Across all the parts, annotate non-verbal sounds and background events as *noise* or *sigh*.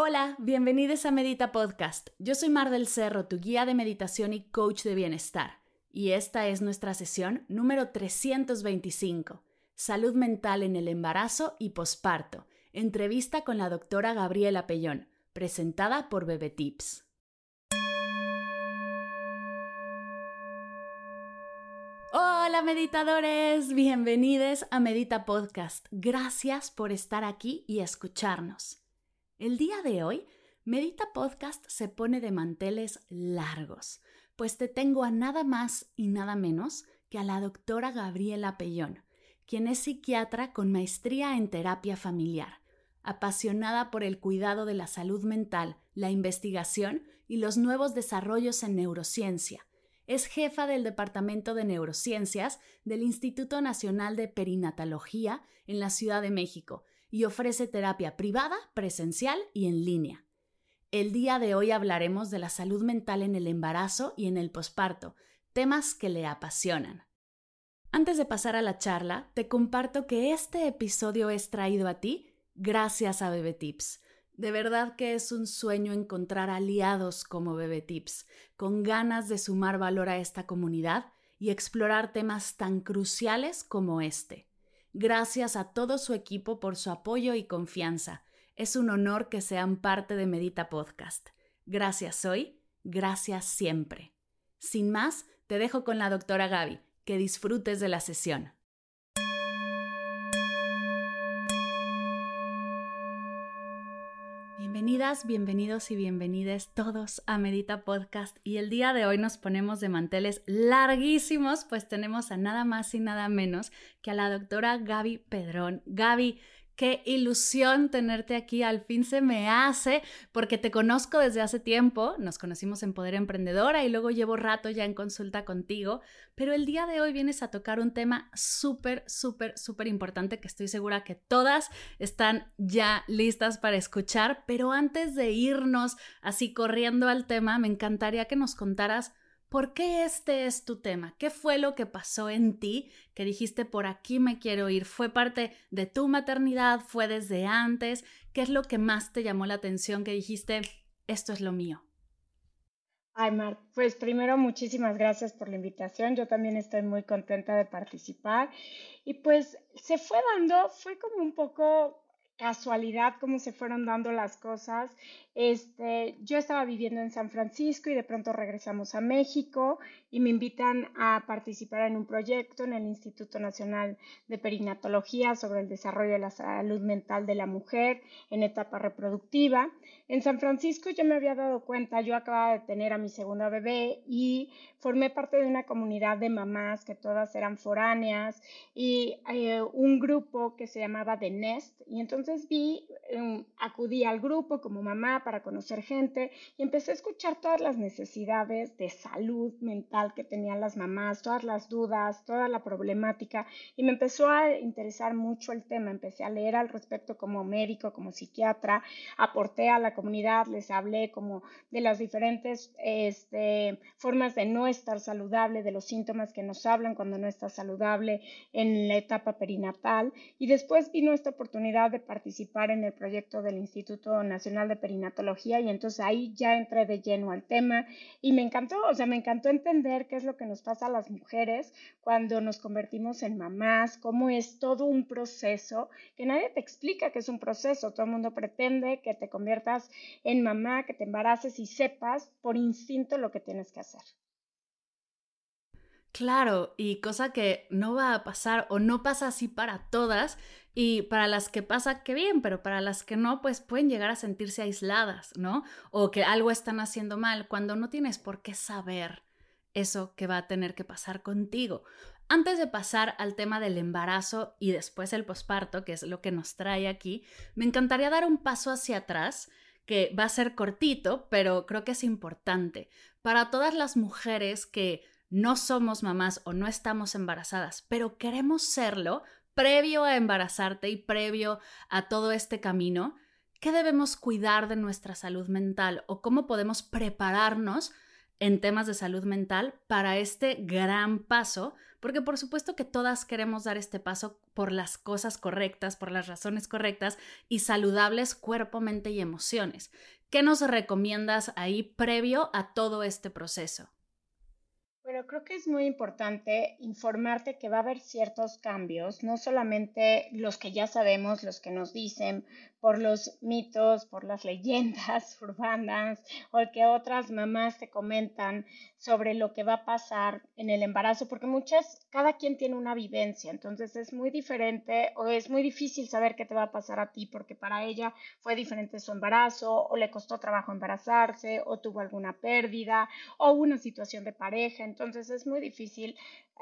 Hola, bienvenidos a Medita Podcast. Yo soy Mar del Cerro, tu guía de meditación y coach de bienestar. Y esta es nuestra sesión número 325, Salud mental en el embarazo y posparto. Entrevista con la doctora Gabriela Pellón, presentada por Bebe Tips. Hola meditadores, bienvenidos a Medita Podcast. Gracias por estar aquí y escucharnos. El día de hoy, Medita Podcast se pone de manteles largos, pues te tengo a nada más y nada menos que a la doctora Gabriela Pellón, quien es psiquiatra con maestría en terapia familiar, apasionada por el cuidado de la salud mental, la investigación y los nuevos desarrollos en neurociencia. Es jefa del Departamento de Neurociencias del Instituto Nacional de Perinatología en la Ciudad de México y ofrece terapia privada, presencial y en línea. El día de hoy hablaremos de la salud mental en el embarazo y en el posparto, temas que le apasionan. Antes de pasar a la charla, te comparto que este episodio es traído a ti gracias a Bebe Tips. De verdad que es un sueño encontrar aliados como Bebe Tips, con ganas de sumar valor a esta comunidad y explorar temas tan cruciales como este. Gracias a todo su equipo por su apoyo y confianza. Es un honor que sean parte de Medita Podcast. Gracias hoy, gracias siempre. Sin más, te dejo con la doctora Gaby. Que disfrutes de la sesión. Bienvenidos y bienvenides todos a Medita Podcast y el día de hoy nos ponemos de manteles larguísimos, pues tenemos a nada más y nada menos que a la doctora Gaby Pedrón. Gaby, Qué ilusión tenerte aquí, al fin se me hace, porque te conozco desde hace tiempo, nos conocimos en Poder Emprendedora y luego llevo rato ya en consulta contigo, pero el día de hoy vienes a tocar un tema súper, súper, súper importante que estoy segura que todas están ya listas para escuchar, pero antes de irnos así corriendo al tema, me encantaría que nos contaras ¿Por qué este es tu tema? ¿Qué fue lo que pasó en ti que dijiste por aquí me quiero ir? ¿Fue parte de tu maternidad? ¿Fue desde antes? ¿Qué es lo que más te llamó la atención que dijiste esto es lo mío? Ay, Mar, pues primero muchísimas gracias por la invitación. Yo también estoy muy contenta de participar. Y pues se fue dando, fue como un poco casualidad cómo se fueron dando las cosas. Este, yo estaba viviendo en San Francisco y de pronto regresamos a México y me invitan a participar en un proyecto en el Instituto Nacional de Perinatología sobre el desarrollo de la salud mental de la mujer en etapa reproductiva. En San Francisco yo me había dado cuenta, yo acababa de tener a mi segunda bebé y formé parte de una comunidad de mamás que todas eran foráneas y eh, un grupo que se llamaba The Nest y entonces vi, em, acudí al grupo como mamá para conocer gente y empecé a escuchar todas las necesidades de salud mental que tenían las mamás, todas las dudas, toda la problemática y me empezó a interesar mucho el tema, empecé a leer al respecto como médico, como psiquiatra, aporté a la comunidad, les hablé como de las diferentes este, formas de no estar saludable, de los síntomas que nos hablan cuando no estás saludable en la etapa perinatal. Y después vino esta oportunidad de participar en el proyecto del Instituto Nacional de Perinatología y entonces ahí ya entré de lleno al tema y me encantó, o sea, me encantó entender qué es lo que nos pasa a las mujeres cuando nos convertimos en mamás, cómo es todo un proceso que nadie te explica que es un proceso, todo el mundo pretende que te conviertas en mamá, que te embaraces y sepas por instinto lo que tienes que hacer. Claro, y cosa que no va a pasar o no pasa así para todas y para las que pasa, qué bien, pero para las que no, pues pueden llegar a sentirse aisladas, ¿no? O que algo están haciendo mal cuando no tienes por qué saber eso que va a tener que pasar contigo. Antes de pasar al tema del embarazo y después el posparto, que es lo que nos trae aquí, me encantaría dar un paso hacia atrás, que va a ser cortito, pero creo que es importante para todas las mujeres que no somos mamás o no estamos embarazadas, pero queremos serlo previo a embarazarte y previo a todo este camino. ¿Qué debemos cuidar de nuestra salud mental o cómo podemos prepararnos en temas de salud mental para este gran paso, porque por supuesto que todas queremos dar este paso por las cosas correctas, por las razones correctas y saludables cuerpo, mente y emociones. ¿Qué nos recomiendas ahí previo a todo este proceso? Pero creo que es muy importante informarte que va a haber ciertos cambios, no solamente los que ya sabemos, los que nos dicen, por los mitos, por las leyendas *laughs* urbanas o que otras mamás te comentan sobre lo que va a pasar en el embarazo, porque muchas, cada quien tiene una vivencia, entonces es muy diferente o es muy difícil saber qué te va a pasar a ti, porque para ella fue diferente su embarazo o le costó trabajo embarazarse o tuvo alguna pérdida o una situación de pareja, entonces es muy difícil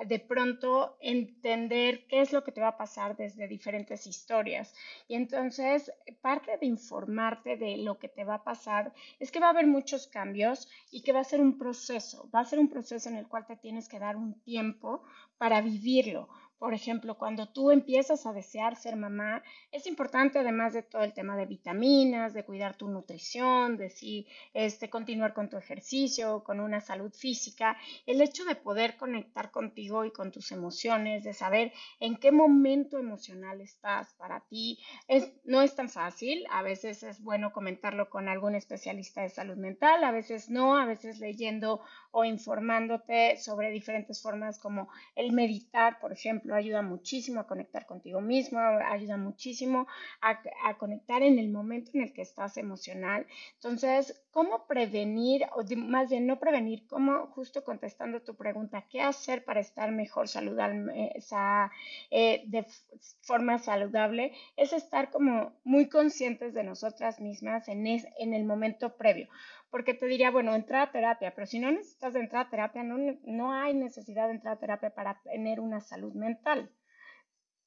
de pronto entender qué es lo que te va a pasar desde diferentes historias. Y entonces, parte de informarte de lo que te va a pasar es que va a haber muchos cambios y que va a ser un proceso, va a ser un proceso en el cual te tienes que dar un tiempo para vivirlo, por ejemplo, cuando tú empiezas a desear ser mamá, es importante además de todo el tema de vitaminas, de cuidar tu nutrición, de si este, continuar con tu ejercicio, con una salud física, el hecho de poder conectar contigo y con tus emociones, de saber en qué momento emocional estás para ti, es, no es tan fácil. A veces es bueno comentarlo con algún especialista de salud mental, a veces no, a veces leyendo o informándote sobre diferentes formas como el meditar, por ejemplo ayuda muchísimo a conectar contigo mismo, ayuda muchísimo a, conectar en el momento en el que estás emocional. Entonces, ¿cómo prevenir, o más bien no prevenir, cómo justo contestando tu pregunta, qué hacer para estar mejor saludable, eh, de forma saludable? Es estar como muy conscientes de nosotras mismas en, en el momento previo porque te diría, bueno, entrar a terapia, pero si no necesitas de entrar a terapia, no, no hay necesidad de entrar a terapia para tener una salud mental.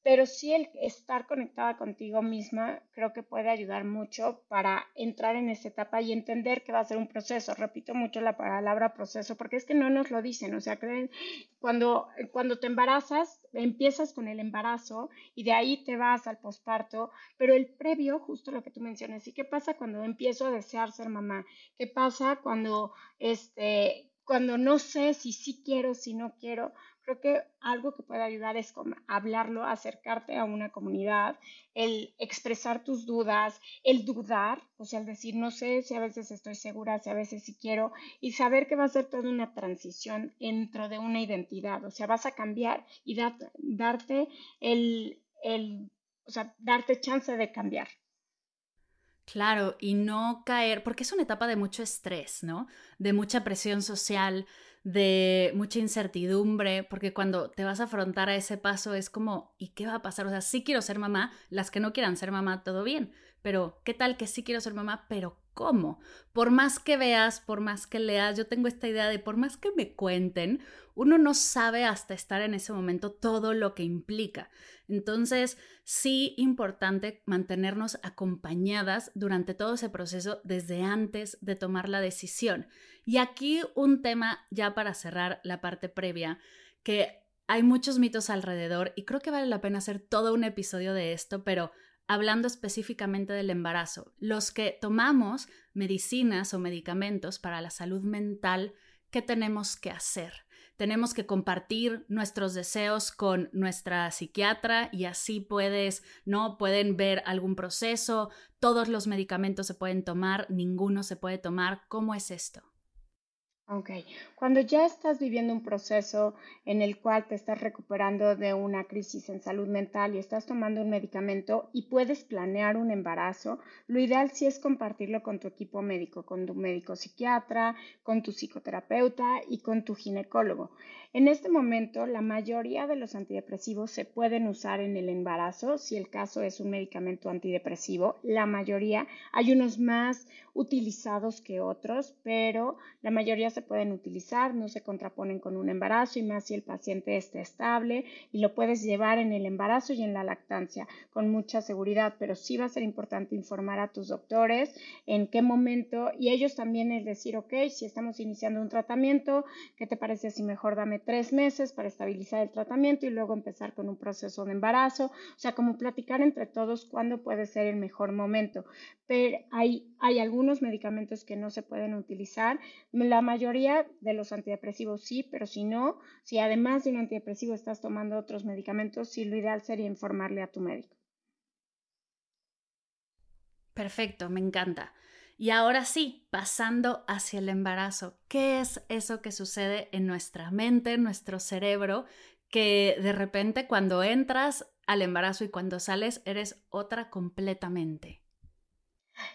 Pero sí el estar conectada contigo misma creo que puede ayudar mucho para entrar en esta etapa y entender que va a ser un proceso. Repito mucho la palabra proceso porque es que no nos lo dicen. O sea, creen, cuando, cuando te embarazas, empiezas con el embarazo y de ahí te vas al posparto, pero el previo, justo lo que tú mencionas, ¿y qué pasa cuando empiezo a desear ser mamá? ¿Qué pasa cuando, este, cuando no sé si sí quiero, si no quiero? Creo que algo que puede ayudar es hablarlo, acercarte a una comunidad, el expresar tus dudas, el dudar, o sea, el decir, no sé si a veces estoy segura, si a veces sí quiero, y saber que va a ser toda una transición dentro de una identidad, o sea, vas a cambiar y darte el, el, o sea, darte chance de cambiar. Claro, y no caer, porque es una etapa de mucho estrés, ¿no? De mucha presión social, de mucha incertidumbre, porque cuando te vas a afrontar a ese paso es como, ¿y qué va a pasar? O sea, sí quiero ser mamá, las que no quieran ser mamá, todo bien, pero ¿qué tal que sí quiero ser mamá, pero cómo? Por más que veas, por más que leas, yo tengo esta idea de por más que me cuenten, uno no sabe hasta estar en ese momento todo lo que implica. Entonces, sí importante mantenernos acompañadas durante todo ese proceso desde antes de tomar la decisión. Y aquí un tema ya para cerrar la parte previa, que hay muchos mitos alrededor y creo que vale la pena hacer todo un episodio de esto, pero hablando específicamente del embarazo, los que tomamos medicinas o medicamentos para la salud mental, ¿qué tenemos que hacer? tenemos que compartir nuestros deseos con nuestra psiquiatra y así puedes, ¿no? Pueden ver algún proceso, todos los medicamentos se pueden tomar, ninguno se puede tomar. ¿Cómo es esto? Ok, cuando ya estás viviendo un proceso en el cual te estás recuperando de una crisis en salud mental y estás tomando un medicamento y puedes planear un embarazo, lo ideal sí es compartirlo con tu equipo médico, con tu médico psiquiatra, con tu psicoterapeuta y con tu ginecólogo. En este momento, la mayoría de los antidepresivos se pueden usar en el embarazo, si el caso es un medicamento antidepresivo. La mayoría, hay unos más utilizados que otros, pero la mayoría se pueden utilizar, no se contraponen con un embarazo y más si el paciente está estable y lo puedes llevar en el embarazo y en la lactancia con mucha seguridad, pero sí va a ser importante informar a tus doctores en qué momento y ellos también es decir, ok, si estamos iniciando un tratamiento, ¿qué te parece si mejor dame tres meses para estabilizar el tratamiento y luego empezar con un proceso de embarazo? O sea, como platicar entre todos cuándo puede ser el mejor momento. Pero hay, hay algunos medicamentos que no se pueden utilizar. La mayoría de los antidepresivos sí, pero si no, si además de un antidepresivo estás tomando otros medicamentos, sí lo ideal sería informarle a tu médico. Perfecto, me encanta. Y ahora sí, pasando hacia el embarazo, ¿qué es eso que sucede en nuestra mente, en nuestro cerebro, que de repente cuando entras al embarazo y cuando sales eres otra completamente?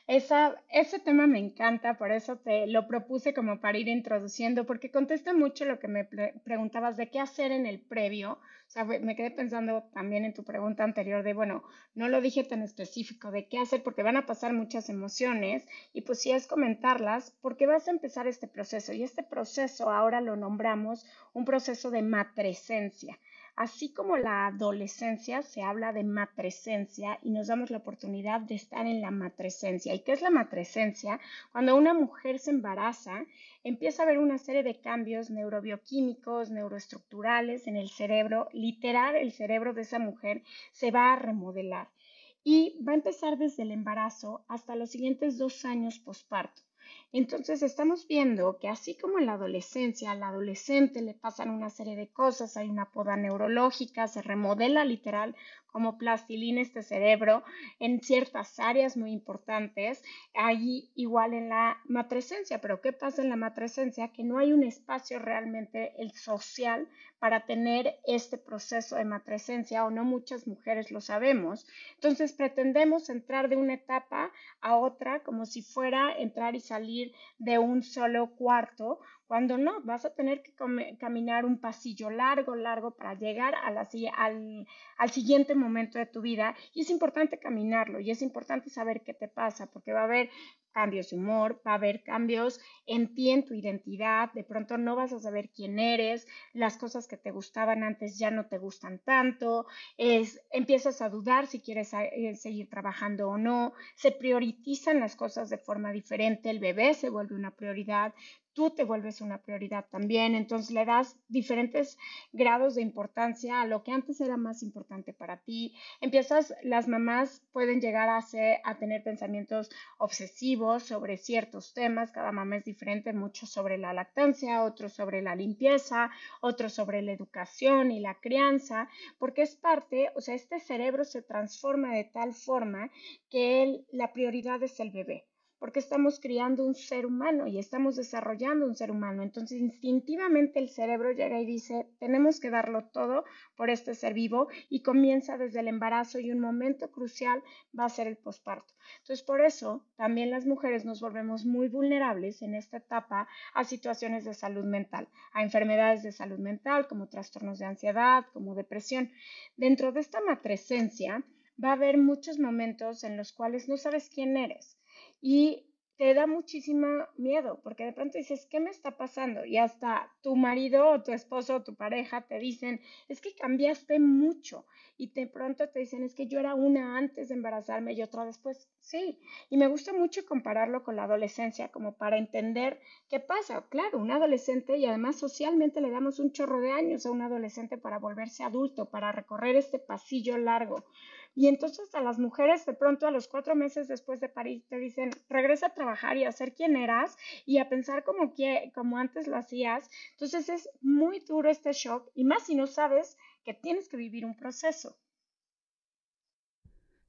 Esa, ese tema me encanta, por eso te lo propuse como para ir introduciendo, porque contesta mucho lo que me preguntabas de qué hacer en el previo. O sea, me quedé pensando también en tu pregunta anterior de, bueno, no lo dije tan específico de qué hacer porque van a pasar muchas emociones y pues sí es comentarlas porque vas a empezar este proceso y este proceso ahora lo nombramos un proceso de matresencia. Así como la adolescencia se habla de matresencia y nos damos la oportunidad de estar en la matresencia. ¿Y qué es la matresencia? Cuando una mujer se embaraza, empieza a haber una serie de cambios neurobioquímicos, neuroestructurales en el cerebro. Literal, el cerebro de esa mujer se va a remodelar y va a empezar desde el embarazo hasta los siguientes dos años posparto. Entonces estamos viendo que así como en la adolescencia, al adolescente le pasan una serie de cosas, hay una poda neurológica, se remodela literal como plastilina este cerebro en ciertas áreas muy importantes, ahí igual en la matresencia, pero ¿qué pasa en la matresencia? Que no hay un espacio realmente el social para tener este proceso de matresencia o no muchas mujeres lo sabemos. Entonces pretendemos entrar de una etapa a otra como si fuera entrar y salir de un solo cuarto cuando no, vas a tener que caminar un pasillo largo, largo para llegar a la, al, al siguiente momento de tu vida. Y es importante caminarlo y es importante saber qué te pasa, porque va a haber cambios de humor, va a haber cambios en ti, en tu identidad, de pronto no vas a saber quién eres, las cosas que te gustaban antes ya no te gustan tanto, empiezas a dudar si quieres eh, seguir trabajando o no, se priorizan las cosas de forma diferente, el bebé se vuelve una prioridad, tú te vuelves una prioridad también, entonces le das diferentes grados de importancia a lo que antes era más importante para ti. Empiezas, las mamás pueden llegar a, a tener pensamientos obsesivos sobre ciertos temas, cada mamá es diferente, muchos sobre la lactancia, otros sobre la limpieza, otros sobre la educación y la crianza, porque es parte, o sea, este cerebro se transforma de tal forma que la prioridad es el bebé porque estamos criando un ser humano y estamos desarrollando un ser humano. Entonces, instintivamente el cerebro llega y dice, tenemos que darlo todo por este ser vivo y comienza desde el embarazo y un momento crucial va a ser el posparto. Entonces, por eso también las mujeres nos volvemos muy vulnerables en esta etapa a situaciones de salud mental, a enfermedades de salud mental como trastornos de ansiedad, como depresión. Dentro de esta matresencia va a haber muchos momentos en los cuales no sabes quién eres y te da muchísimo miedo porque de pronto dices, ¿qué me está pasando? Y hasta tu marido o tu esposo o tu pareja te dicen, es que cambiaste mucho. Y de pronto te dicen, es que yo era una antes de embarazarme y otra después. Sí, y me gusta mucho compararlo con la adolescencia como para entender qué pasa. Claro, un adolescente y además socialmente le damos un chorro de años a un adolescente para volverse adulto, para recorrer este pasillo largo. Y entonces a las mujeres de pronto a los cuatro meses después de parir te dicen, regresa a trabajar y a ser quien eras y a pensar como, que, como antes lo hacías. Entonces es muy duro este shock y más si no sabes que tienes que vivir un proceso.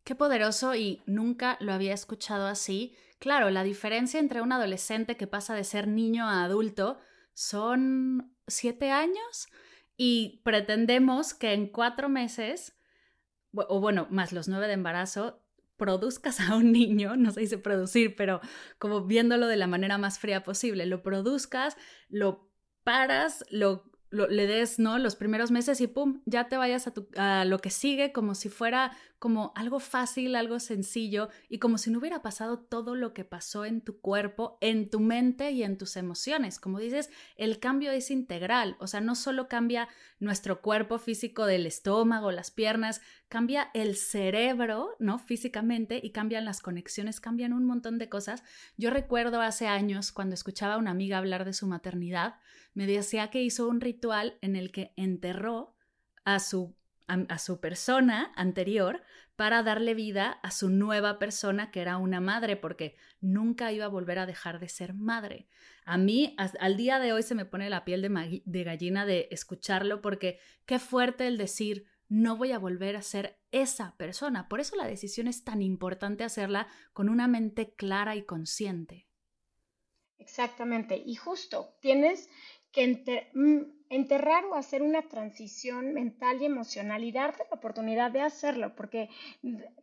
Qué poderoso y nunca lo había escuchado así. Claro, la diferencia entre un adolescente que pasa de ser niño a adulto son siete años y pretendemos que en cuatro meses o bueno, más los nueve de embarazo, produzcas a un niño, no se dice producir, pero como viéndolo de la manera más fría posible, lo produzcas, lo paras, lo le des, ¿no? Los primeros meses y pum, ya te vayas a, tu, a lo que sigue como si fuera como algo fácil, algo sencillo y como si no hubiera pasado todo lo que pasó en tu cuerpo, en tu mente y en tus emociones. Como dices, el cambio es integral, o sea, no solo cambia nuestro cuerpo físico del estómago, las piernas, cambia el cerebro, ¿no? Físicamente y cambian las conexiones, cambian un montón de cosas. Yo recuerdo hace años cuando escuchaba a una amiga hablar de su maternidad, me decía que hizo un ritual en el que enterró a su a, su persona anterior para darle vida a su nueva persona que era una madre, porque nunca iba a volver a dejar de ser madre. A mí, al día de hoy, se me pone la piel de, de gallina de escucharlo, porque qué fuerte el decir, no voy a volver a ser esa persona. Por eso la decisión es tan importante hacerla con una mente clara y consciente. Exactamente. Y justo, tienes que mm, enterrar o hacer una transición mental y emocional y darte la oportunidad de hacerlo, porque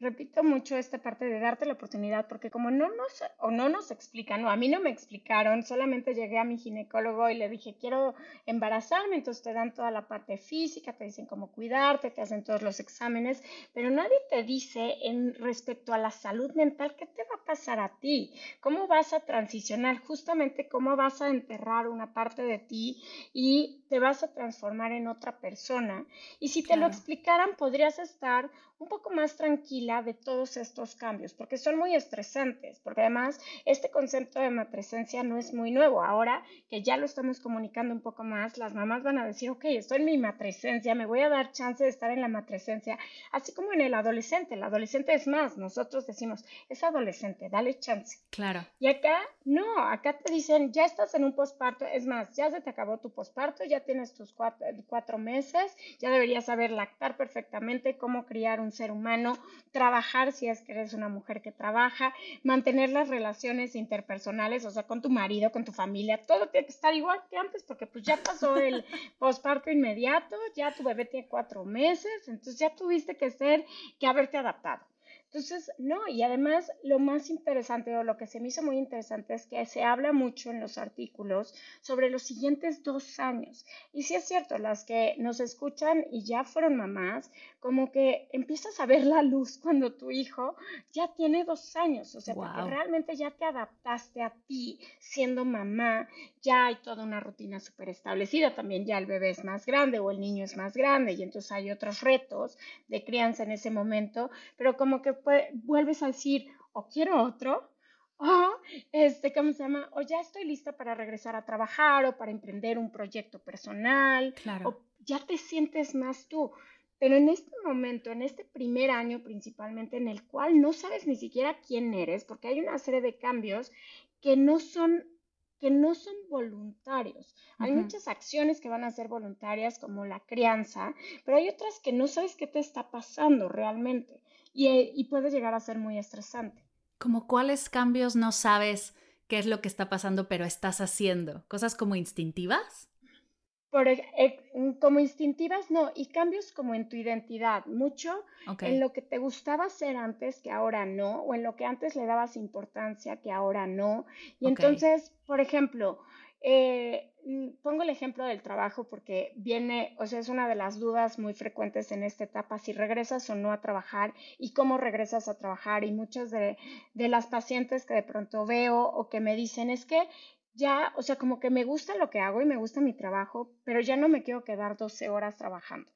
repito mucho esta parte de darte la oportunidad, porque como no nos o no nos explican, o a mí no me explicaron, solamente llegué a mi ginecólogo y le dije, quiero embarazarme, entonces te dan toda la parte física, te dicen cómo cuidarte, te hacen todos los exámenes, pero nadie te dice en respecto a la salud mental qué te va a pasar a ti, cómo vas a transicionar, justamente cómo vas a enterrar una parte de ti y te vas a transformar en otra persona. Y si te lo explicaran, podrías estar un poco más tranquila de todos estos cambios, porque son muy estresantes, porque además este concepto de matresencia no es muy nuevo. Ahora que ya lo estamos comunicando un poco más, las mamás van a decir, ok, estoy en mi matresencia, me voy a dar chance de estar en la matresencia, así como en el adolescente. El adolescente es más, nosotros decimos, es adolescente, dale chance. Claro. Y acá, no, acá te dicen, ya estás en un posparto, es más, ya se te acabó tu posparto, ya tienes tus cuatro, cuatro meses, ya deberías saber lactar perfectamente, cómo criar un ser humano, trabajar si es que eres una mujer que trabaja, mantener las relaciones interpersonales, o sea, con tu marido, con tu familia, todo tiene que estar igual que antes porque pues ya pasó el *laughs* posparto inmediato, ya tu bebé tiene cuatro meses, entonces ya tuviste que ser, que haberte adaptado. Entonces, no, y además lo más interesante o lo que se me hizo muy interesante es que se habla mucho en los artículos sobre los siguientes dos años. Y sí es cierto, las que nos escuchan y ya fueron mamás, como que empiezas a ver la luz cuando tu hijo ya tiene dos años, o sea, porque realmente ya te adaptaste a ti siendo mamá, ya hay toda una rutina súper establecida, también ya el bebé es más grande o el niño es más grande y entonces hay otros retos de crianza en ese momento, pero como que vuelves a decir, o quiero otro, o, este, ¿cómo se llama? O ya estoy lista para regresar a trabajar o para emprender un proyecto personal, claro. o ya te sientes más tú. Pero en este momento, en este primer año principalmente, en el cual no sabes ni siquiera quién eres, porque hay una serie de cambios que no son que no son voluntarios. Hay muchas acciones que van a ser voluntarias, como la crianza, pero hay otras que no sabes qué te está pasando realmente y, eh, y puede llegar a ser muy estresante. ¿Como cuáles cambios no sabes qué es lo que está pasando, pero estás haciendo? ¿Cosas como instintivas? Por, eh, como instintivas, no, y cambios como en tu identidad, mucho en lo que te gustaba hacer antes que ahora no, o en lo que antes le dabas importancia que ahora no. Y entonces, por ejemplo, eh, mm, pongo el ejemplo del trabajo porque viene, o sea, es una de las dudas muy frecuentes en esta etapa, si regresas o no a trabajar y cómo regresas a trabajar. Y muchas de, de las pacientes que de pronto veo o que me dicen es que ya, o sea, como que me gusta lo que hago y me gusta mi trabajo, pero ya no me quiero quedar 12 horas trabajando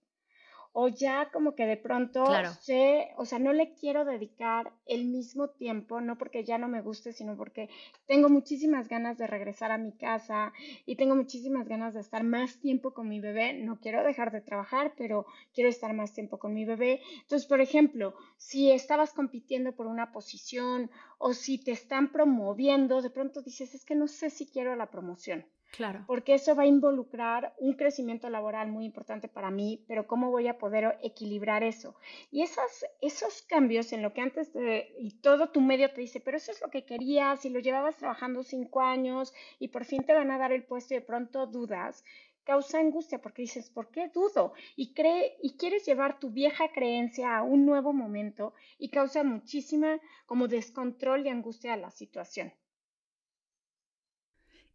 o ya como que de pronto sé, o sea, no le quiero dedicar el mismo tiempo, no porque ya no me guste, sino porque tengo muchísimas ganas de regresar a mi casa y tengo muchísimas ganas de estar más tiempo con mi bebé. No quiero dejar de trabajar, pero quiero estar más tiempo con mi bebé. Entonces, por ejemplo, si estabas compitiendo por una posición o si te están promoviendo, de pronto dices, es que no sé si quiero la promoción. Claro. Porque eso va a involucrar un crecimiento laboral muy importante para mí, pero ¿cómo voy a poder equilibrar eso? Y esas, esos cambios en lo que antes y todo tu medio te dice, pero eso es lo que querías y lo llevabas trabajando cinco años y por fin te van a dar el puesto y de pronto dudas, causa angustia porque dices, ¿por qué dudo? Y, cree, y quieres llevar tu vieja creencia a un nuevo momento y causa muchísima como descontrol y angustia a la situación.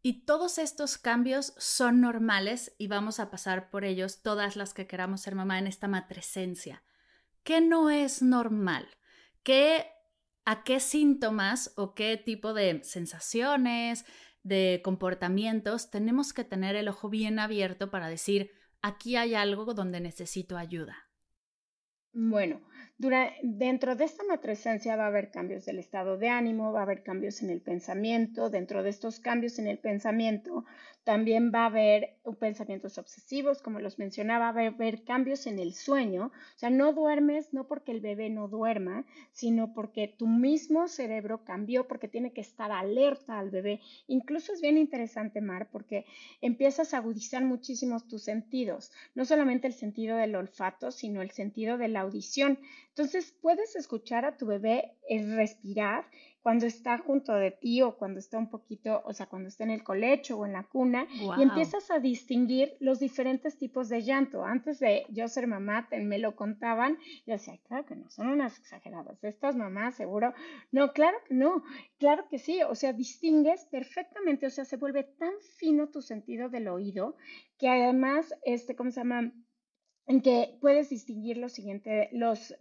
Y todos estos cambios son normales y vamos a pasar por ellos todas las que queramos ser mamá en esta matresencia. ¿Qué no es normal? ¿Qué, ¿A qué síntomas o qué tipo de sensaciones, de comportamientos tenemos que tener el ojo bien abierto para decir, aquí hay algo donde necesito ayuda? Bueno, dentro de esta matresencia va a haber cambios del estado de ánimo, va a haber cambios en el pensamiento. Dentro de estos cambios en el pensamiento también va a haber pensamientos obsesivos, como los mencionaba, va a haber cambios en el sueño. O sea, no duermes no porque el bebé no duerma, sino porque tu mismo cerebro cambió, porque tiene que estar alerta al bebé. Incluso es bien interesante, Mar, porque empiezas a agudizar muchísimos tus sentidos, no solamente el sentido del olfato, sino el sentido de la audición. Entonces puedes escuchar a tu bebé respirar cuando está junto de ti o cuando está un poquito, o sea, cuando está en el colecho o en la cuna y empiezas a distinguir los diferentes tipos de llanto. Antes de yo ser mamá, me lo contaban, yo decía, claro que no, son unas exageradas. Estas mamás seguro, no, claro que no, claro que sí, o sea, distingues perfectamente, o sea, se vuelve tan fino tu sentido del oído que además, este, ¿cómo se llama? En que puedes distinguir lo siguiente,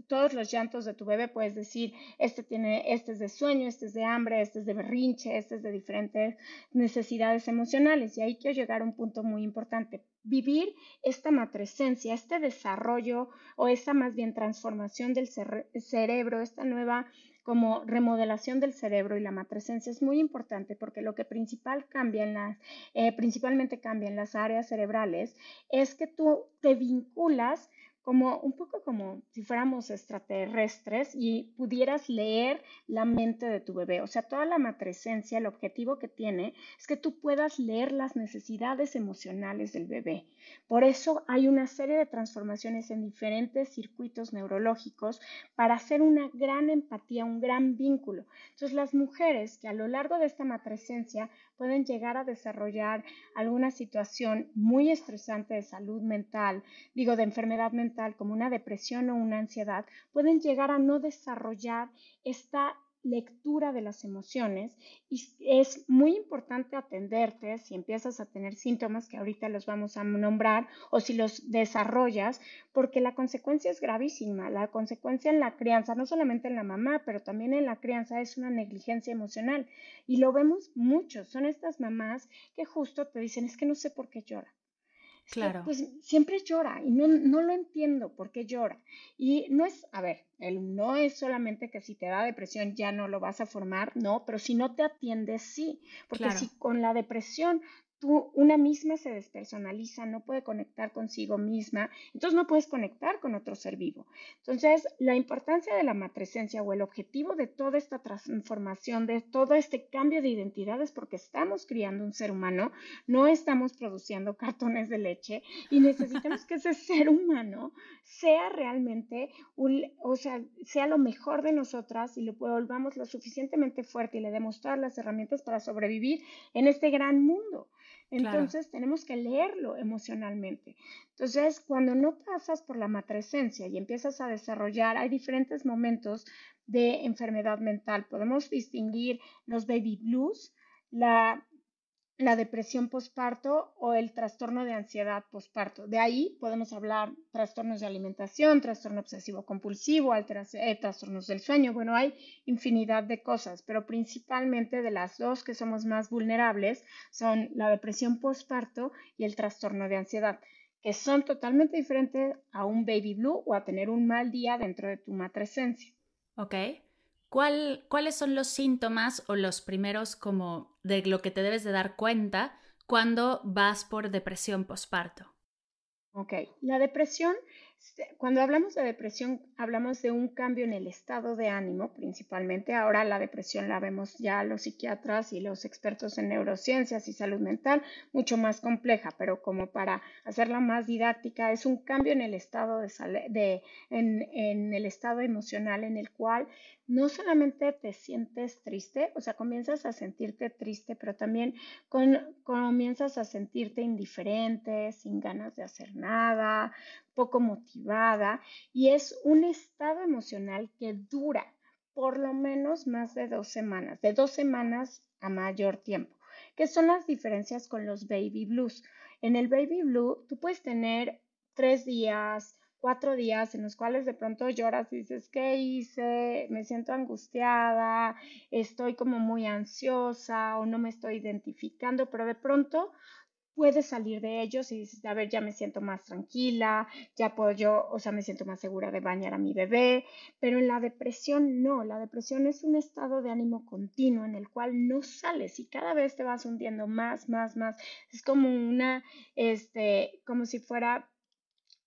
todos los llantos de tu bebé, puedes decir, este tiene, este es de sueño, este es de hambre, este es de berrinche, este es de diferentes necesidades emocionales. Y ahí quiero llegar a un punto muy importante. Vivir esta matresencia, este desarrollo o esta más bien transformación del cerebro, esta nueva como remodelación del cerebro y la matresencia es muy importante porque lo que principal cambia en las, eh, principalmente cambia en las áreas cerebrales es que tú te vinculas como un poco como si fuéramos extraterrestres y pudieras leer la mente de tu bebé. O sea, toda la matresencia, el objetivo que tiene es que tú puedas leer las necesidades emocionales del bebé. Por eso hay una serie de transformaciones en diferentes circuitos neurológicos para hacer una gran empatía, un gran vínculo. Entonces, las mujeres que a lo largo de esta matresencia pueden llegar a desarrollar alguna situación muy estresante de salud mental, digo, de enfermedad mental como una depresión o una ansiedad, pueden llegar a no desarrollar esta lectura de las emociones y es muy importante atenderte si empiezas a tener síntomas que ahorita los vamos a nombrar o si los desarrollas, porque la consecuencia es gravísima. La consecuencia en la crianza, no solamente en la mamá, pero también en la crianza es una negligencia emocional y lo vemos mucho. Son estas mamás que justo te dicen, es que no sé por qué llora. Claro. pues siempre llora y no, no lo entiendo por qué llora. Y no es, a ver, el, no es solamente que si te da depresión ya no lo vas a formar, no, pero si no te atiendes, sí. Porque si con la depresión tú, una misma se despersonaliza, no puede conectar consigo misma, entonces no puedes conectar con otro ser vivo. Entonces, la importancia de la matresencia o el objetivo de toda esta transformación, de todo este cambio de identidad es porque estamos criando un ser humano, no estamos produciendo cartones de leche y necesitamos que ese *laughs* ser humano sea realmente, o sea, sea lo mejor de nosotras y lo volvamos lo suficientemente fuerte y le demos todas las herramientas para sobrevivir en este gran mundo. Entonces tenemos que leerlo emocionalmente. Entonces, cuando no pasas por la matresencia y empiezas a desarrollar, hay diferentes momentos de enfermedad mental. Podemos distinguir los baby blues, la la depresión posparto o el trastorno de ansiedad posparto. De ahí podemos hablar trastornos de alimentación, trastorno obsesivo compulsivo, eh, trastornos del sueño. Bueno, hay infinidad de cosas, pero principalmente de las dos que somos más vulnerables son la depresión posparto y el trastorno de ansiedad, que son totalmente diferentes a un baby blue o a tener un mal día dentro de tu matresencia. Ok. ¿Cuáles son los síntomas o los primeros como de lo que te debes de dar cuenta cuando vas por depresión posparto? Ok, la depresión cuando hablamos de depresión, hablamos de un cambio en el estado de ánimo principalmente. Ahora la depresión la vemos ya los psiquiatras y los expertos en neurociencias y salud mental mucho más compleja, pero como para hacerla más didáctica, es un cambio en el estado, de, en, el estado emocional en el cual no solamente te sientes triste, o sea, comienzas a sentirte triste, pero también comienzas a sentirte indiferente, sin ganas de hacer nada, poco motivada y es un estado emocional que dura por lo menos más de dos semanas, de dos semanas a mayor tiempo. que son las diferencias con los baby blues. En el baby blue, tú puedes tener tres días, cuatro días en los cuales de pronto lloras y dices, ¿qué hice? Me siento angustiada, estoy como muy ansiosa o no me estoy identificando, pero de pronto puedes salir de ellos y dices, a ver, ya me siento más tranquila, ya puedo yo, o sea, me siento más segura de bañar a mi bebé, pero en la depresión no, la depresión es un estado de ánimo continuo en el cual no sales y cada vez te vas hundiendo más, más, más. Es como una, este, como si fuera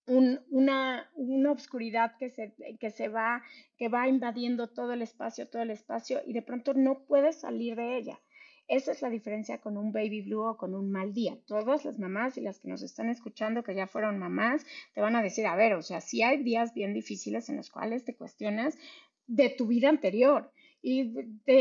una, una obscuridad que se, que se va, que va invadiendo todo el espacio, todo el espacio y de pronto no puedes salir de ella. Esa es la diferencia con un baby blue o con un mal día. Todas las mamás y las que nos están escuchando que ya fueron mamás te van a decir, a ver, o sea, sí hay días bien difíciles en los cuales te cuestionas de tu vida anterior y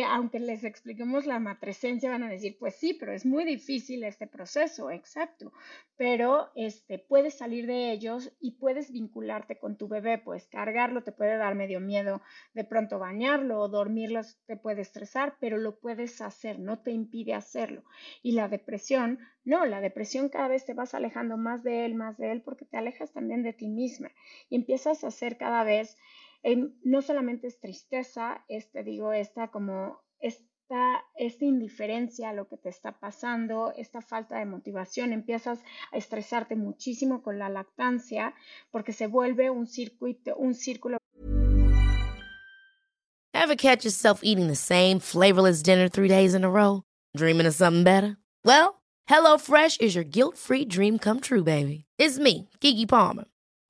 aunque les expliquemos la matresencia, van a decir, pues sí, pero es muy difícil este proceso, exacto. Pero este, puedes salir de ellos y puedes vincularte con tu bebé, puedes cargarlo, te puede dar medio miedo de pronto bañarlo o dormirlo, te puede estresar, pero lo puedes hacer, no te impide hacerlo. Y la depresión, no, la depresión cada vez te vas alejando más de él, más de él, porque te alejas también de ti misma y empiezas a hacer cada vez no solamente es tristeza, este, digo, esta como esta, esta indiferencia a lo que te está pasando, esta falta de motivación, empiezas a estresarte muchísimo con la lactancia porque se vuelve un circuito, un círculo. Ever catch yourself eating the same flavorless dinner three days in a row? Dreaming of something better? Well, HelloFresh is your guilt-free dream come true, baby. It's me, Kiki Palmer.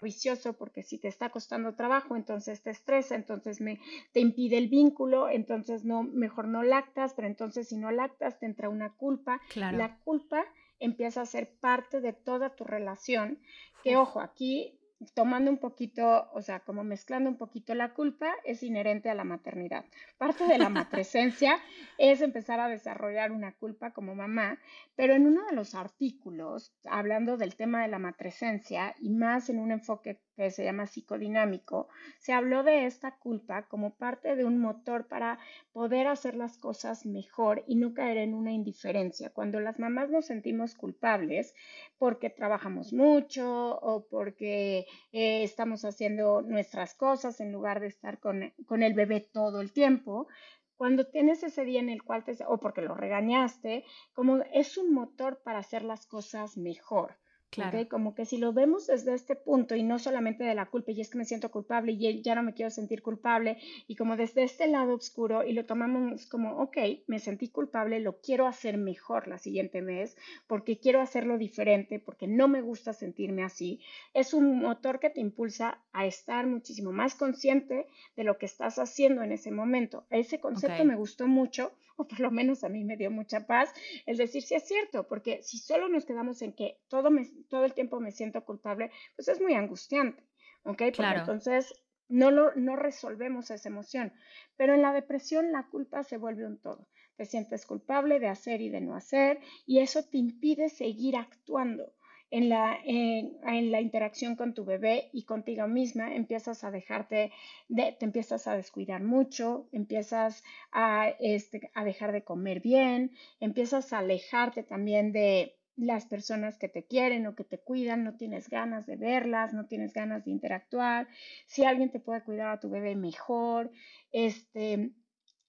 Vicioso porque si te está costando trabajo, entonces te estresa, entonces me, te impide el vínculo, entonces no, mejor no lactas, pero entonces si no lactas te entra una culpa. La culpa empieza a ser parte de toda tu relación, que ojo, aquí tomando un poquito, o sea, como mezclando un poquito la culpa, es inherente a la maternidad. Parte de la matresencia *laughs* es empezar a desarrollar una culpa como mamá, pero en uno de los artículos, hablando del tema de la matresencia y más en un enfoque que se llama psicodinámico, se habló de esta culpa como parte de un motor para poder hacer las cosas mejor y no caer en una indiferencia. Cuando las mamás nos sentimos culpables porque trabajamos mucho o porque eh, estamos haciendo nuestras cosas en lugar de estar con, con el bebé todo el tiempo, cuando tienes ese día en el cual te, o porque lo regañaste, como es un motor para hacer las cosas mejor. Claro. Como que si lo vemos desde este punto y no solamente de la culpa, y es que me siento culpable y ya no me quiero sentir culpable, y como desde este lado oscuro y lo tomamos como, ok, me sentí culpable, lo quiero hacer mejor la siguiente vez, porque quiero hacerlo diferente, porque no me gusta sentirme así, es un motor que te impulsa a estar muchísimo más consciente de lo que estás haciendo en ese momento. Ese concepto me gustó mucho o por lo menos a mí me dio mucha paz, el decir si es cierto, porque si solo nos quedamos en que todo, me, todo el tiempo me siento culpable, pues es muy angustiante, ¿ok? Porque entonces no, lo, no resolvemos esa emoción. Pero en la depresión la culpa se vuelve un todo. Te sientes culpable de hacer y de no hacer y eso te impide seguir actuando en la, en, la interacción con tu bebé y contigo misma, empiezas a dejarte, de, te empiezas a descuidar mucho, empiezas a, este, a dejar de comer bien, empiezas a alejarte también de las personas que te quieren o que te cuidan, no tienes ganas de verlas, no tienes ganas de interactuar. Si alguien te puede cuidar a tu bebé mejor, este,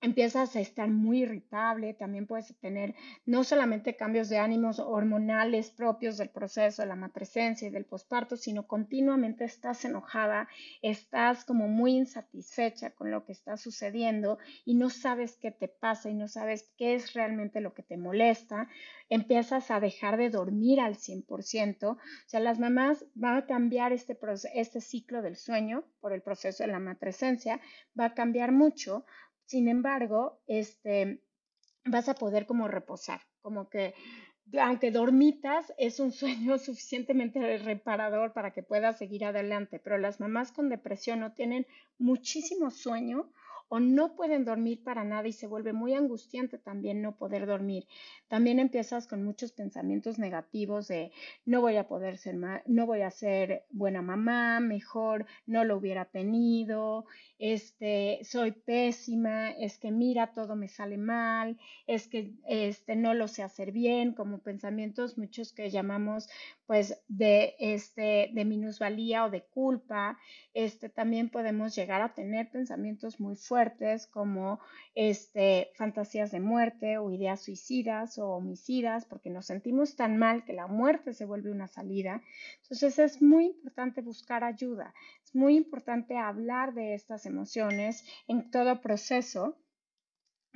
empiezas a estar muy irritable, también puedes tener no solamente cambios de ánimos hormonales propios del proceso de la matresencia y del posparto, sino continuamente estás enojada, estás como muy insatisfecha con lo que está sucediendo y no sabes qué te pasa y no sabes qué es realmente lo que te molesta, empiezas a dejar de dormir al 100%, o sea, las mamás van a cambiar este, este ciclo del sueño por el proceso de la matresencia, va a cambiar mucho sin embargo, este, vas a poder como reposar, como que aunque dormitas, es un *laughs* sueño suficientemente reparador para que puedas seguir adelante, pero las mamás con depresión no tienen muchísimo sueño o no pueden dormir para nada y se vuelve muy angustiante también no poder dormir. También empiezas con muchos pensamientos negativos de no voy a poder ser no voy a ser buena mamá, mejor no lo hubiera tenido, este soy pésima, es que mira todo me sale mal, es que este no lo sé hacer bien, como pensamientos muchos que llamamos pues de este de minusvalía o de culpa. Este también podemos llegar a tener pensamientos muy fuertes como este, fantasías de muerte o ideas suicidas o homicidas, porque nos sentimos tan mal que la muerte se vuelve una salida. Entonces es muy importante buscar ayuda, es muy importante hablar de estas emociones en todo proceso,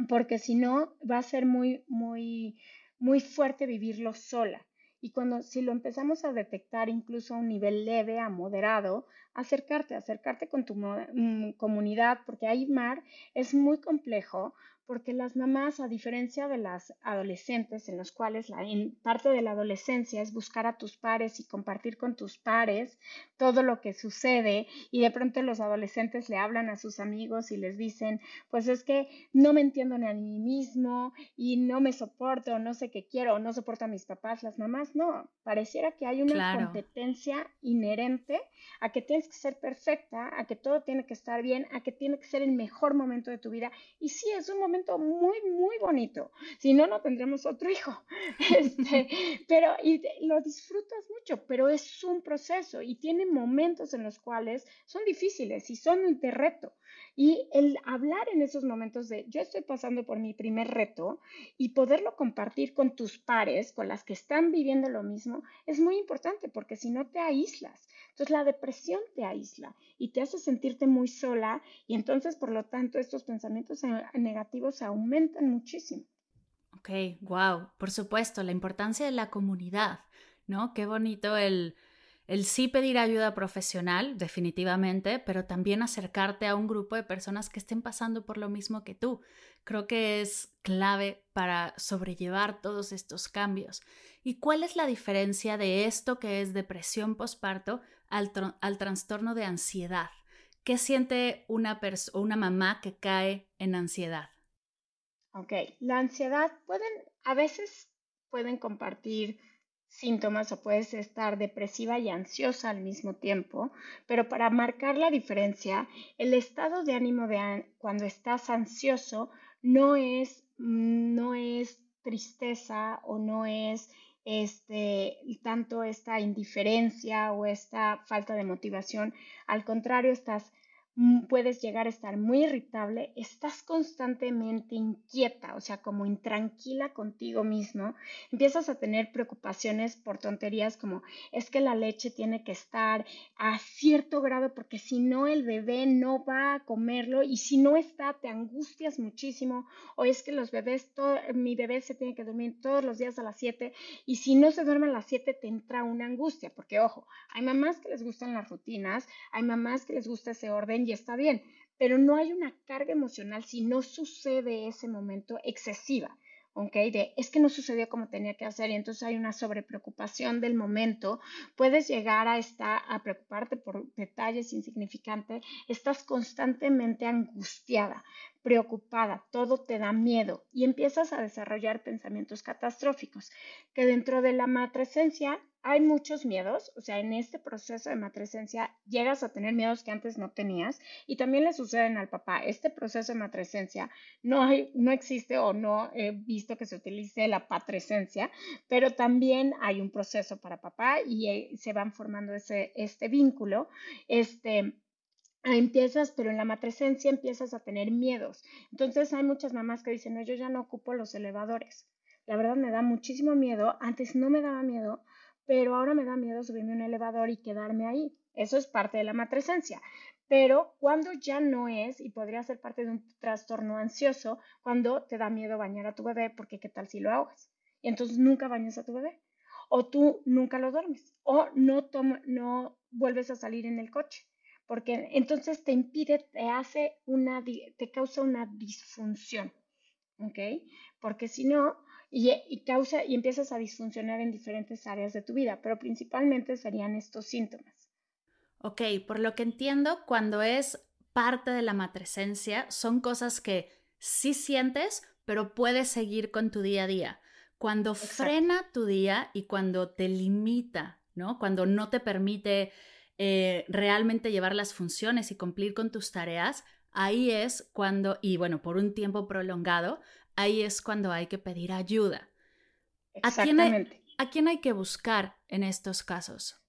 porque si no va a ser muy, muy, muy fuerte vivirlo sola. Y cuando si lo empezamos a detectar incluso a un nivel leve a moderado, acercarte, acercarte con tu mm, comunidad, porque ahí mar es muy complejo, porque las mamás, a diferencia de las adolescentes, en los cuales la parte de la adolescencia es buscar a tus pares y compartir con tus pares todo lo que sucede, y de pronto los adolescentes le hablan a sus amigos y les dicen, pues es que no me entiendo ni a mí mismo y no me soporto, no sé qué quiero, no soporto a mis papás, las mamás, no, pareciera que hay una competencia inherente a que tienes que ser perfecta, a que todo tiene que estar bien, a que tiene que ser el mejor momento de tu vida, y sí, es un momento muy, muy bonito. Si no, no tendremos otro hijo. *laughs* Este, *laughs* pero y lo disfrutas mucho, pero es un proceso y tiene momentos en los cuales son difíciles y son un reto. Y el hablar en esos momentos de yo estoy pasando por mi primer reto y poderlo compartir con tus pares, con las que están viviendo lo mismo, es muy importante porque si no te aíslas. Entonces la depresión te aísla y te hace sentirte muy sola y entonces por lo tanto estos pensamientos negativos aumentan muchísimo. Ok, wow, por supuesto, la importancia de la comunidad, ¿no? Qué bonito el el sí pedir ayuda profesional, definitivamente, pero también acercarte a un grupo de personas que estén pasando por lo mismo que tú. Creo que es clave para sobrellevar todos estos cambios. ¿Y cuál es la diferencia de esto que es depresión postparto al, al trastorno de ansiedad? ¿Qué siente una, una mamá que cae en ansiedad? Ok, la ansiedad pueden, a veces pueden compartir síntomas o puedes estar depresiva y ansiosa al mismo tiempo, pero para marcar la diferencia, el estado de ánimo de cuando estás ansioso no es, no es tristeza o no es este, tanto esta indiferencia o esta falta de motivación, al contrario, estás Mm, puedes llegar a estar muy irritable, estás constantemente inquieta, o sea, como intranquila contigo mismo, empiezas a tener preocupaciones por tonterías como es que la leche tiene que estar a cierto grado porque si no el bebé no va a comerlo y si no está te angustias muchísimo o es que los bebés, todo, mi bebé se tiene que dormir todos los días a las 7 y si no se duerme a las 7 te entra una angustia, porque ojo, hay mamás que les gustan las rutinas, hay mamás que les gusta ese orden y está bien, pero no hay una carga emocional si no sucede ese momento excesiva. ¿ok? De es que no sucedió como tenía que hacer y entonces hay una sobrepreocupación del momento, puedes llegar a estar a preocuparte por detalles insignificantes, estás constantemente angustiada, preocupada, todo te da miedo y empiezas a desarrollar pensamientos catastróficos que dentro de la matresencia hay muchos miedos, o sea, en este proceso de matresencia llegas a tener miedos que antes no tenías y también le suceden al papá. Este proceso de matresencia no, hay, no existe o no he visto que se utilice la patresencia, pero también hay un proceso para papá y eh, se van formando ese, este vínculo. Este, empiezas, pero en la matresencia empiezas a tener miedos. Entonces hay muchas mamás que dicen, no, yo ya no ocupo los elevadores. La verdad me da muchísimo miedo. Antes no me daba miedo pero ahora me da miedo subirme a un elevador y quedarme ahí. Eso es parte de la matresencia. Pero cuando ya no es, y podría ser parte de un trastorno ansioso, cuando te da miedo bañar a tu bebé, porque qué tal si lo ahogas. Y entonces nunca bañas a tu bebé. O tú nunca lo duermes. O no, no vuelves a salir en el coche. Porque entonces te impide, te hace una, te causa una disfunción. ¿Ok? Porque si no, y, causa y empiezas a disfuncionar en diferentes áreas de tu vida, pero principalmente serían estos síntomas. Ok, por lo que entiendo, cuando es parte de la matresencia, son cosas que sí sientes, pero puedes seguir con tu día a día. Cuando frena tu día y cuando te limita, ¿no? Cuando no te permite eh, realmente llevar las funciones y cumplir con tus tareas, ahí es cuando, y bueno, por un tiempo prolongado, ahí es cuando hay que pedir ayuda. Exactamente. ¿A quién hay, que buscar en estos casos?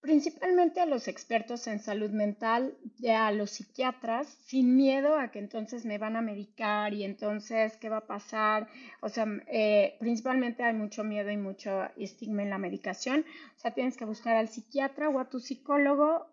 Principalmente a los expertos en salud mental, a los psiquiatras, sin miedo a que entonces me van a medicar y entonces qué va a pasar. O sea, eh, principalmente hay mucho miedo y mucho estigma en la medicación. O sea, tienes que buscar al psiquiatra o a tu psicólogo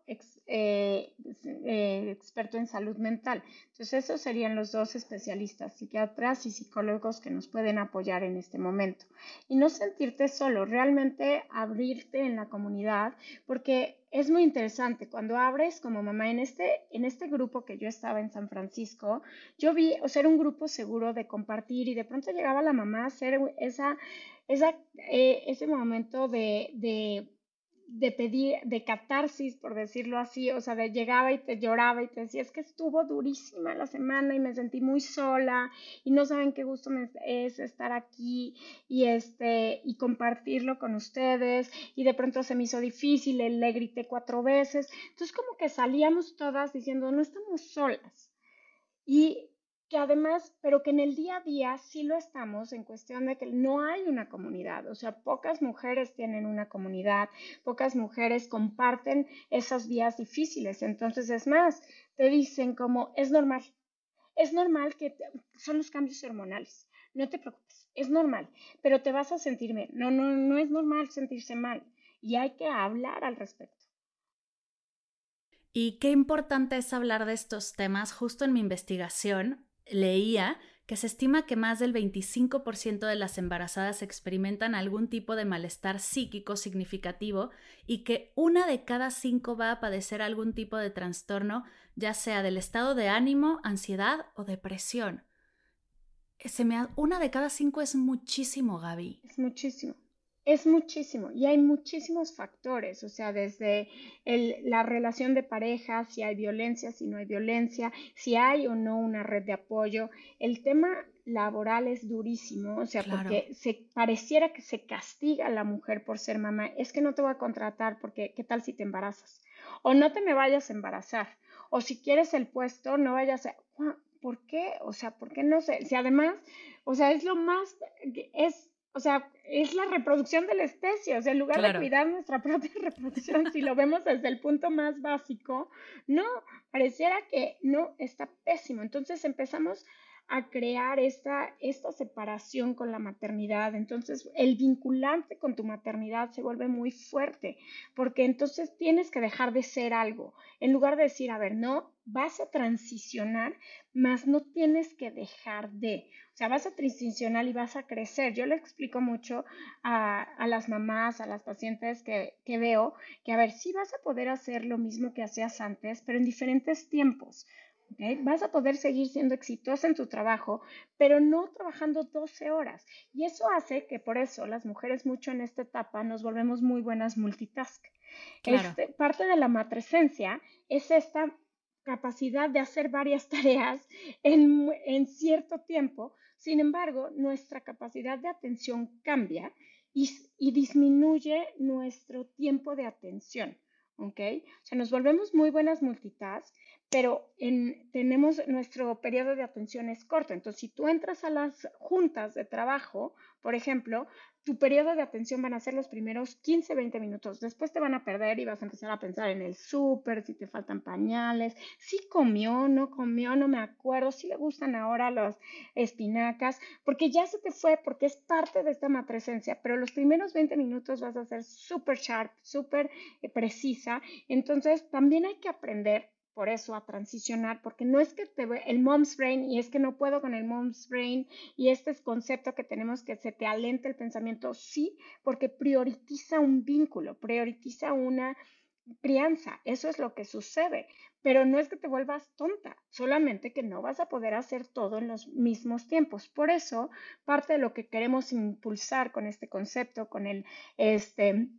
eh, eh, experto en salud mental. Entonces, esos serían los dos especialistas, psiquiatras y psicólogos que nos pueden apoyar en este momento. Y no sentirte solo, realmente abrirte en la comunidad, porque es muy interesante. Cuando abres como mamá en este, en este grupo que yo estaba en San Francisco, yo vi, o sea, un grupo seguro de compartir y de pronto llegaba la mamá a hacer esa, esa, eh, ese momento de pedir, de catarsis, por decirlo así, o sea, de llegaba y te lloraba y te decía, es que estuvo durísima la semana y me sentí muy sola y no saben qué gusto es estar aquí y este, y compartirlo con ustedes y de pronto se me hizo difícil, le grité cuatro veces, entonces como que salíamos todas diciendo, no estamos solas. Y que además, pero que en el día a día sí lo estamos en cuestión de que no hay una comunidad, o sea, pocas mujeres tienen una comunidad, pocas mujeres comparten esos días difíciles, entonces es más, te dicen como es normal, es normal que son los cambios hormonales, no te preocupes, es normal, pero te vas a sentir bien, no, no, no es normal sentirse mal y hay que hablar al respecto. Y qué importante es hablar de estos temas. Justo en mi investigación leía que se estima que más del 25% de las embarazadas experimentan algún tipo de malestar psíquico significativo y que una de cada cinco va a padecer algún tipo de trastorno, ya sea del estado de ánimo, ansiedad o depresión. Me una de cada cinco es muchísimo, Gaby. Es muchísimo. Es muchísimo y hay muchísimos factores, o sea, desde la relación de pareja, si hay violencia, si no hay violencia, si hay o no una red de apoyo. El tema laboral es durísimo, o sea, porque se pareciera que se castiga a la mujer por ser mamá. Es que no te voy a contratar porque ¿qué tal si te embarazas? O no te me vayas a embarazar. O si quieres el puesto, no vayas a... ¿Por qué? O sea, ¿por qué no sé? Si además, o sea, es lo más, es o sea, es la reproducción de la especie, o sea, en lugar de cuidar nuestra *laughs* propia reproducción, si lo vemos desde el punto más básico, no, pareciera que no, está pésimo. Entonces empezamos a crear esta, esta separación con la maternidad. Entonces, el vinculante con tu maternidad se vuelve muy fuerte, porque entonces tienes que dejar de ser algo. En lugar de decir, a ver, no, vas a transicionar, más no tienes que dejar de. O sea, vas a transicionar y vas a crecer. Yo le explico mucho a, a las mamás, a las pacientes que, que veo, que a ver, sí vas a poder hacer lo mismo que hacías antes, pero en diferentes tiempos. Vas a poder seguir siendo exitosa en tu trabajo, pero no trabajando 12 horas. Y eso hace que por eso las mujeres mucho en esta etapa nos volvemos muy buenas multitask. Este, parte de la matresencia es esta capacidad de hacer varias *laughs* tareas en, en cierto tiempo. Sin embargo, nuestra capacidad de atención cambia y, y disminuye nuestro tiempo de atención. ¿ok? O sea, nos volvemos muy buenas multitask, pero en, tenemos nuestro periodo de atención es corto. Entonces, si tú entras a las juntas de trabajo, por ejemplo, tu periodo de atención van a ser los primeros 15, 20 minutos. Después te van a perder y vas a empezar a pensar en el súper, si te faltan pañales, si comió, no comió, no me acuerdo, si le gustan ahora las espinacas, porque ya se te fue, porque es parte de esta matresencia, pero los primeros 20 minutos vas a ser súper sharp, súper eh, precisa. Entonces, también hay que aprender por eso a transicionar, porque no es que te el mom's brain y es que no puedo con el mom's brain y este es concepto que tenemos que se te alente el pensamiento, sí, porque prioriza un vínculo, prioriza una crianza, eso es lo que sucede, pero no es que te vuelvas tonta, solamente que no vas a poder hacer todo en los mismos tiempos. Por eso, parte de lo que queremos impulsar con este concepto, con el este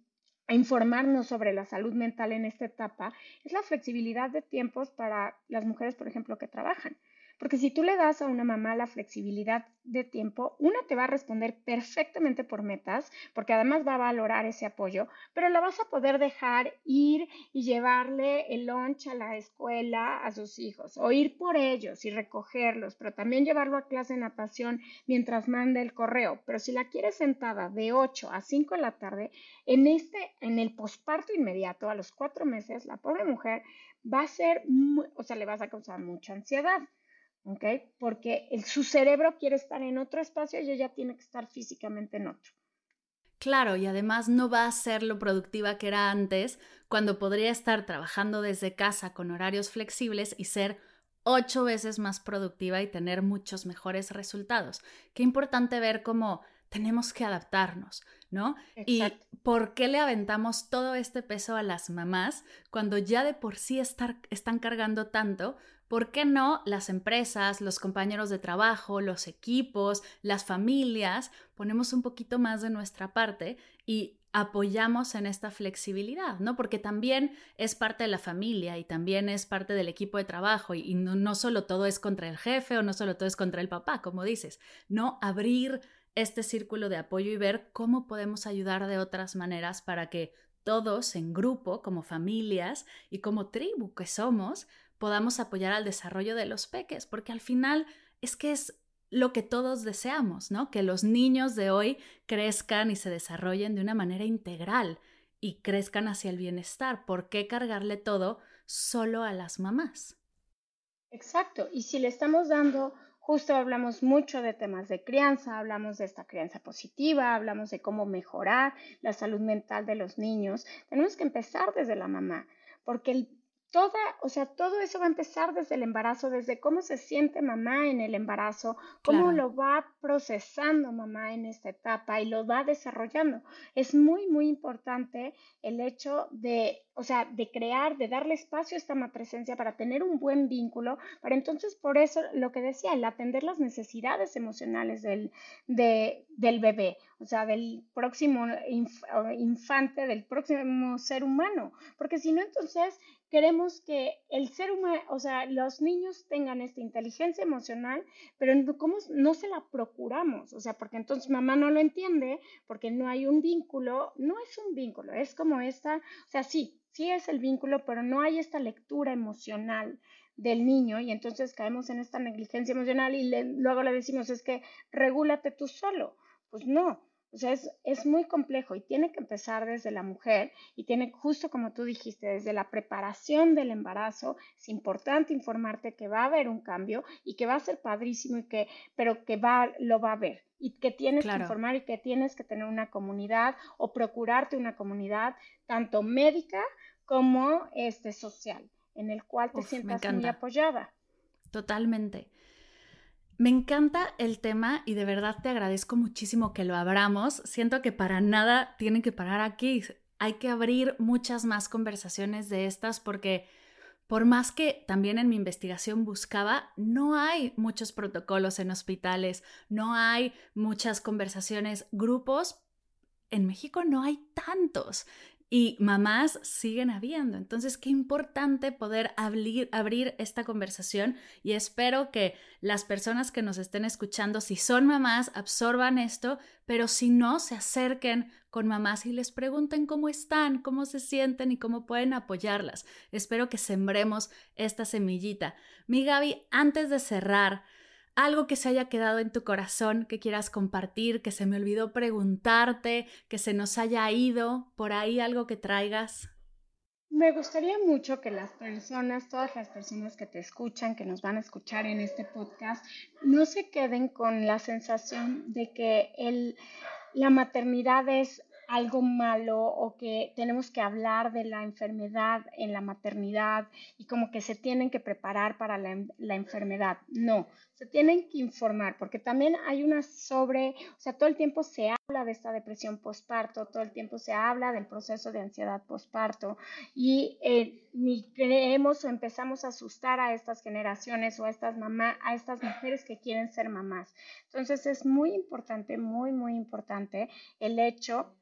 informarnos sobre la salud mental en esta etapa, es la flexibilidad de tiempos para las mujeres, por ejemplo, que trabajan. Porque si tú le das a una mamá la flexibilidad de tiempo, una te va a responder perfectamente por metas, porque además va a valorar ese apoyo, pero la vas a poder dejar ir y llevarle el lunch a la escuela a sus hijos, o ir por ellos y recogerlos, pero también llevarlo a clase de natación mientras manda el correo. Pero si la quieres sentada de 8 a 5 de la tarde, en este, en el posparto inmediato, a los cuatro meses, la pobre mujer va a ser, o sea, le vas a causar mucha ansiedad. ¿Ok? Porque su cerebro quiere estar en otro espacio y ella tiene que estar físicamente en otro. Claro, y además no va a ser lo productiva que era antes, cuando podría estar trabajando desde casa con horarios flexibles y ser ocho veces más productiva y tener muchos mejores resultados. Qué importante ver cómo tenemos que adaptarnos, ¿no? Y por qué le aventamos todo este peso a las mamás cuando ya de por sí están cargando tanto ¿Por qué no las empresas, los compañeros de trabajo, los equipos, las familias ponemos un poquito más de nuestra parte y apoyamos en esta flexibilidad, ¿no? Porque también es parte de la familia y también es parte del equipo de trabajo y, no, no solo todo es contra el jefe o no solo todo es contra el papá, como dices, no abrir este círculo de apoyo y ver cómo podemos ayudar de otras maneras para que todos en grupo, como familias y como tribu que somos, podamos apoyar al desarrollo de los peques, porque al final es que es lo que todos deseamos, ¿no? Que los niños de hoy crezcan y se desarrollen de una manera integral y crezcan hacia el bienestar. ¿Por qué cargarle todo solo a las mamás? Exacto, y si le estamos dando, justo hablamos mucho de temas de crianza, hablamos de esta crianza positiva, hablamos de cómo mejorar la salud mental de los niños, tenemos que empezar desde la mamá, porque el toda, o sea, todo eso va a empezar desde el embarazo, desde cómo se siente mamá en el embarazo, cómo lo va procesando mamá en esta etapa y lo va desarrollando. Es muy, muy importante el hecho de, o sea, de crear, de darle espacio a esta presencia para tener un buen vínculo, para entonces, por eso lo que decía, el atender las necesidades emocionales del, del bebé, o sea, del próximo infante, del próximo ser humano, porque si no, entonces queremos que el ser humano, o sea, los niños tengan esta inteligencia emocional, pero ¿cómo no se la procuramos? O sea, porque entonces mamá no lo entiende, porque no hay un vínculo, no es un vínculo, es como esta, o sea, sí, sí es el vínculo, pero no hay esta lectura emocional del niño y entonces caemos en esta negligencia emocional y luego le decimos, es que regúlate tú solo. Pues no, o sea, es, muy complejo y tiene que empezar desde la mujer y tiene, justo como tú dijiste, desde la preparación del embarazo. Es importante informarte que va a haber un cambio y que va a ser padrísimo y que, pero que va, lo va a haber y que tienes que informar y que tienes que tener una comunidad o procurarte una comunidad tanto médica como este social en el cual te sientas muy apoyada. Totalmente. Me encanta el tema y de verdad te agradezco muchísimo que lo abramos. Siento que para nada tienen que parar aquí. Hay que abrir muchas más conversaciones de estas porque por más que también en mi investigación buscaba, no hay muchos protocolos en hospitales, no hay muchas conversaciones, grupos. En México no hay tantos y mamás siguen habiendo. Entonces, qué importante poder abrir, abrir, esta conversación y espero que las personas que nos estén escuchando, si son mamás, absorban esto, pero si no, se acerquen con mamás y les pregunten cómo están, cómo se sienten y cómo pueden apoyarlas. Espero que sembremos esta semillita. Mi Gaby, antes de cerrar, algo que se haya quedado en tu corazón, que quieras compartir, que se me olvidó preguntarte, que se nos haya ido, por ahí algo que traigas. Me gustaría mucho que las personas, todas las personas que te escuchan, que nos van a escuchar en este podcast, no se queden con la sensación de que el, la maternidad es algo malo o que tenemos que hablar de la enfermedad en la maternidad y como que se tienen que preparar para la, la, enfermedad. No, se tienen que informar porque también hay una sobre, o sea, todo el tiempo se habla de esta depresión postparto, todo el tiempo se habla del proceso de ansiedad postparto y eh, ni creemos o empezamos a asustar a estas generaciones o a estas mamás, a estas mujeres que quieren ser mamás. Entonces es muy importante, muy, muy importante el hecho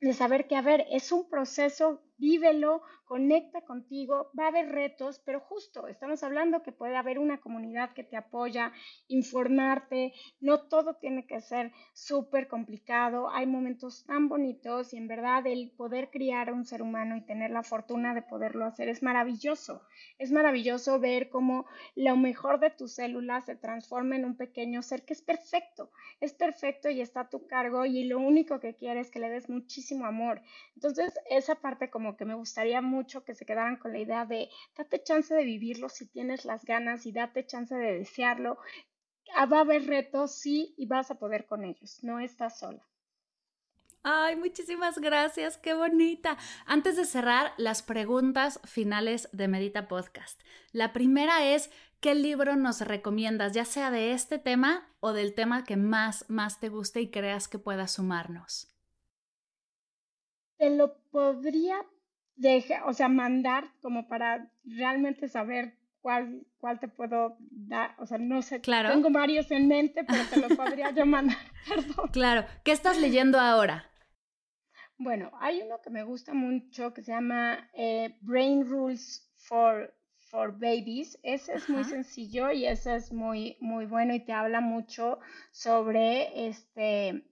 de saber que, a ver, es un proceso, vívelo, conecta contigo, va a haber retos, pero justo estamos hablando que puede haber una comunidad que te apoya, informarte, no todo tiene que ser súper complicado, hay momentos tan bonitos y en verdad el poder criar a un ser humano y tener la fortuna de poderlo hacer es maravilloso, es maravilloso ver cómo lo mejor de tus células se transforma en un pequeño ser que es perfecto, es perfecto y está a tu cargo y lo único que quiere es que le des muchísimo amor. Entonces, esa parte como que me gustaría mucho que se quedaran con la idea de date chance de vivirlo si tienes las ganas y date chance de desearlo. Ah, va a haber retos, sí, y vas a poder con ellos, no estás sola. Ay, muchísimas gracias, qué bonita. Antes de cerrar, las preguntas finales de Medita Podcast. La primera es, ¿qué libro nos recomiendas, ya sea de este tema o del tema que más, más te guste y creas que pueda sumarnos? Te lo podría deja, o sea, mandar como para realmente saber cuál, cuál te puedo dar, o sea, no sé, claro. tengo varios en mente, pero te los podría yo *laughs* mandar, *laughs* perdón. Claro, ¿qué estás leyendo ahora? Bueno, hay uno que me gusta mucho que se llama eh, Brain Rules for, for Babies. Ese es muy sencillo y ese es muy, muy bueno y te habla mucho sobre este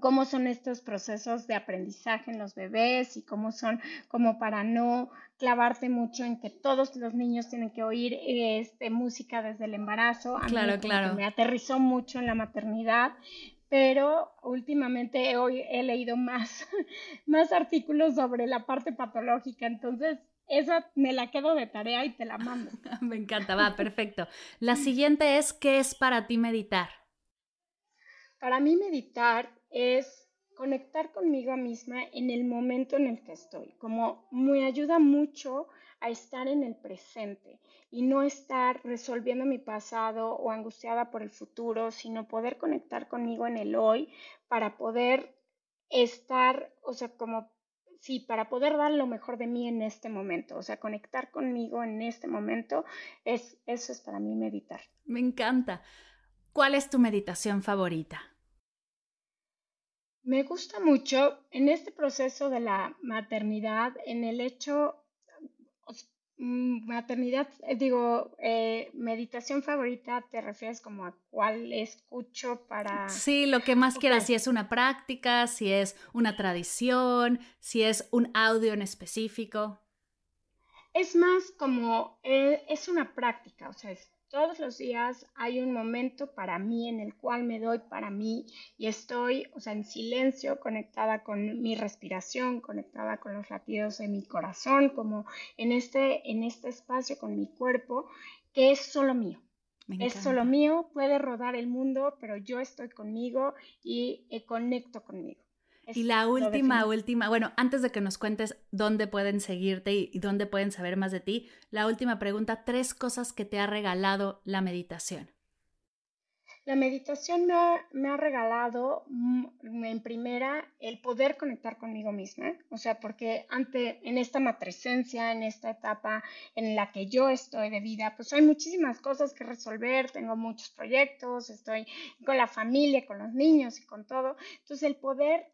cómo son estos procesos de aprendizaje en los bebés y cómo son como para no clavarte mucho en que todos los niños tienen que oír este, música desde el embarazo. A claro, claro. Me aterrizó mucho en la maternidad, pero últimamente hoy he leído más, *laughs* más artículos sobre la parte patológica, entonces esa me la quedo de tarea y te la mando. *laughs* me encanta, va, *laughs* perfecto. La siguiente es, ¿qué es para ti meditar? Para mí meditar es conectar conmigo misma en el momento en el que estoy, como me ayuda mucho a estar en el presente y no estar resolviendo mi pasado o angustiada por el futuro, sino poder conectar conmigo en el hoy para poder estar, o sea, como sí, para poder dar lo mejor de mí en este momento, o sea, conectar conmigo en este momento, es, eso es para mí meditar. Me encanta. ¿Cuál es tu meditación favorita? Me gusta mucho en este proceso de la maternidad, en el hecho, mm, maternidad, eh, digo, eh, meditación favorita, ¿te refieres como a cuál escucho para... Sí, lo que más quieras, si es una práctica, si es una tradición, si es un audio en específico. Es más como, eh, es una práctica, o sea, es todos los días hay un momento para mí en el cual me doy para mí y estoy, o sea, en silencio, conectada con mi respiración, conectada con los latidos de mi corazón, como en este, en este espacio con mi cuerpo, que es solo mío. Es solo mío, puede rodar el mundo, pero yo estoy conmigo y eh, conecto conmigo y la última, última, bueno, antes de que nos cuentes dónde pueden seguirte y, dónde pueden saber más de ti, la última pregunta, tres cosas que te ha regalado la meditación. La meditación me ha, me ha, regalado mm, en primera el poder conectar conmigo misma, o sea, porque ante, en esta matresencia, en esta etapa en la que yo estoy de vida, pues hay muchísimas cosas que resolver, tengo muchos proyectos, estoy con la familia, con los niños y con todo. Entonces el poder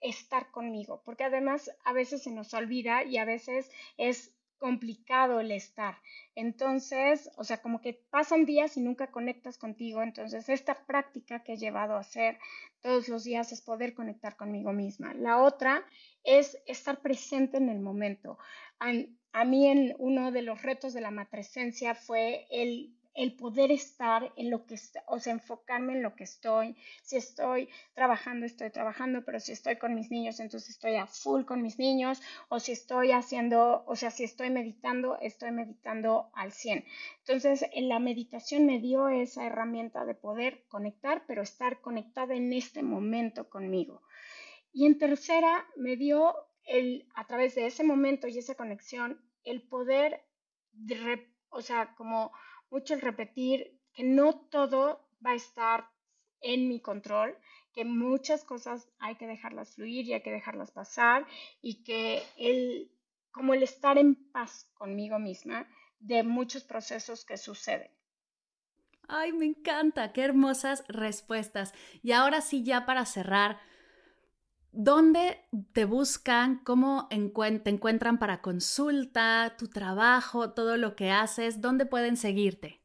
estar conmigo, porque además a veces se nos olvida y a veces es complicado el estar. Entonces, o sea, como que pasan días y nunca conectas contigo. Entonces, esta práctica que he llevado a hacer todos los días es poder conectar conmigo misma. La otra es estar presente en el momento. A, a mí en uno de los retos de la matresencia fue el el poder estar en lo que, o sea, enfocarme en lo que estoy. Si estoy trabajando, estoy trabajando, pero si estoy con mis niños, entonces estoy a full con mis niños. O si estoy haciendo, o sea, si estoy meditando, estoy meditando al 100. Entonces, en la meditación me dio esa herramienta de poder conectar, pero estar conectada en este momento conmigo. Y en tercera, me dio el, a través de ese momento y esa conexión, el poder, o sea, como mucho el repetir que no todo va a estar en mi control, que muchas cosas hay que dejarlas fluir y hay que dejarlas pasar y que el, como el estar en paz conmigo misma de muchos procesos que suceden. Ay, me encanta, qué hermosas respuestas. Y ahora sí, ya para cerrar, ¿dónde te buscan? ¿Cómo te encuentran para consulta, tu trabajo, todo lo que haces? ¿Dónde pueden seguirte?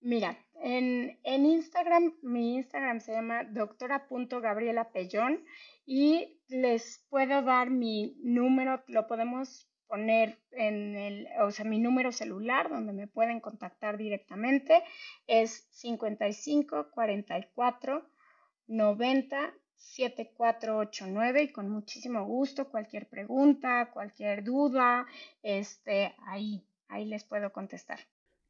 Mira, en, en Instagram, mi Instagram se llama doctora.gabrielapellón y les puedo dar mi número, lo podemos poner en el, o sea, mi número celular donde me pueden contactar directamente es 55 44 90 7489 y con muchísimo gusto cualquier pregunta, cualquier duda, este, ahí, ahí les puedo contestar.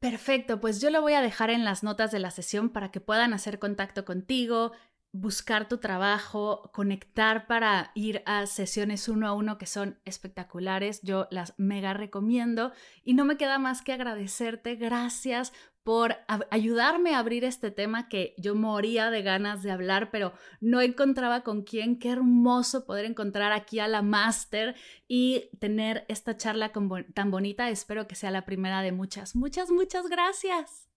Perfecto, pues yo lo voy a dejar en las notas de la sesión para que puedan hacer contacto contigo, buscar tu trabajo, conectar para ir a sesiones uno a uno que son espectaculares. Yo las mega recomiendo y no me queda más que agradecerte. Gracias por ayudarme a abrir este tema que yo moría de ganas de hablar, pero no encontraba con quién. Qué hermoso poder encontrar aquí a la máster y tener esta charla tan bonita. Espero que sea la primera de muchas. Muchas, muchas gracias.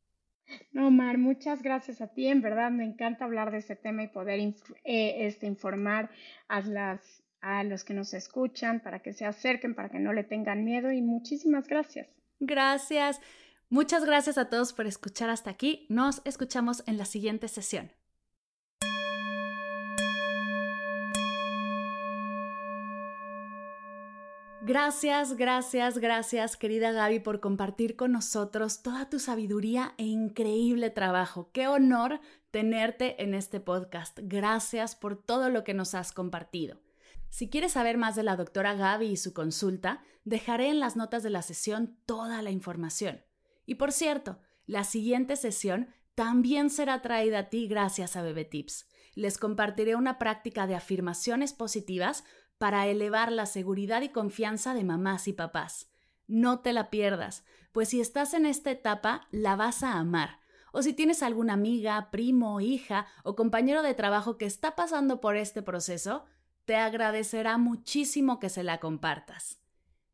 No, Mar, muchas gracias a ti. En verdad me encanta hablar de este tema y poder eh, este, informar a, las, a los que nos escuchan para que se acerquen, para que no le tengan miedo y muchísimas gracias. Gracias. Muchas gracias a todos por escuchar hasta aquí. Nos escuchamos en la siguiente sesión. Gracias, gracias, gracias, querida Gaby, por compartir con nosotros toda tu sabiduría e increíble trabajo. Qué honor tenerte en este podcast. Gracias por todo lo que nos has compartido. Si quieres saber más de la doctora Gaby y su consulta, dejaré en las notas de la sesión toda la información. Y por cierto, la siguiente sesión también será traída a ti gracias a Bebé Tips. Les compartiré una práctica de afirmaciones positivas para elevar la seguridad y confianza de mamás y papás. No te la pierdas, pues si estás en esta etapa, la vas a amar. O si tienes alguna amiga, primo, hija o compañero de trabajo que está pasando por este proceso, te agradecerá muchísimo que se la compartas.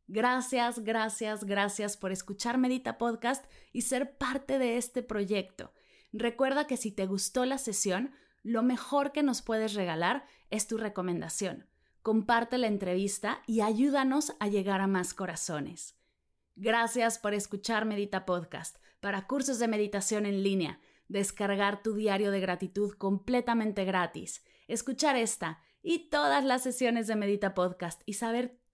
Gracias, gracias, gracias por escuchar Medita Podcast y ser parte de este proyecto. Recuerda que si te gustó la sesión, lo mejor que nos puedes regalar es tu recomendación comparte la entrevista y ayúdanos a llegar a más corazones. Gracias por escuchar Medita Podcast para cursos de meditación en línea, descargar tu diario de gratitud completamente gratis, escuchar esta y todas las sesiones de Medita Podcast y saber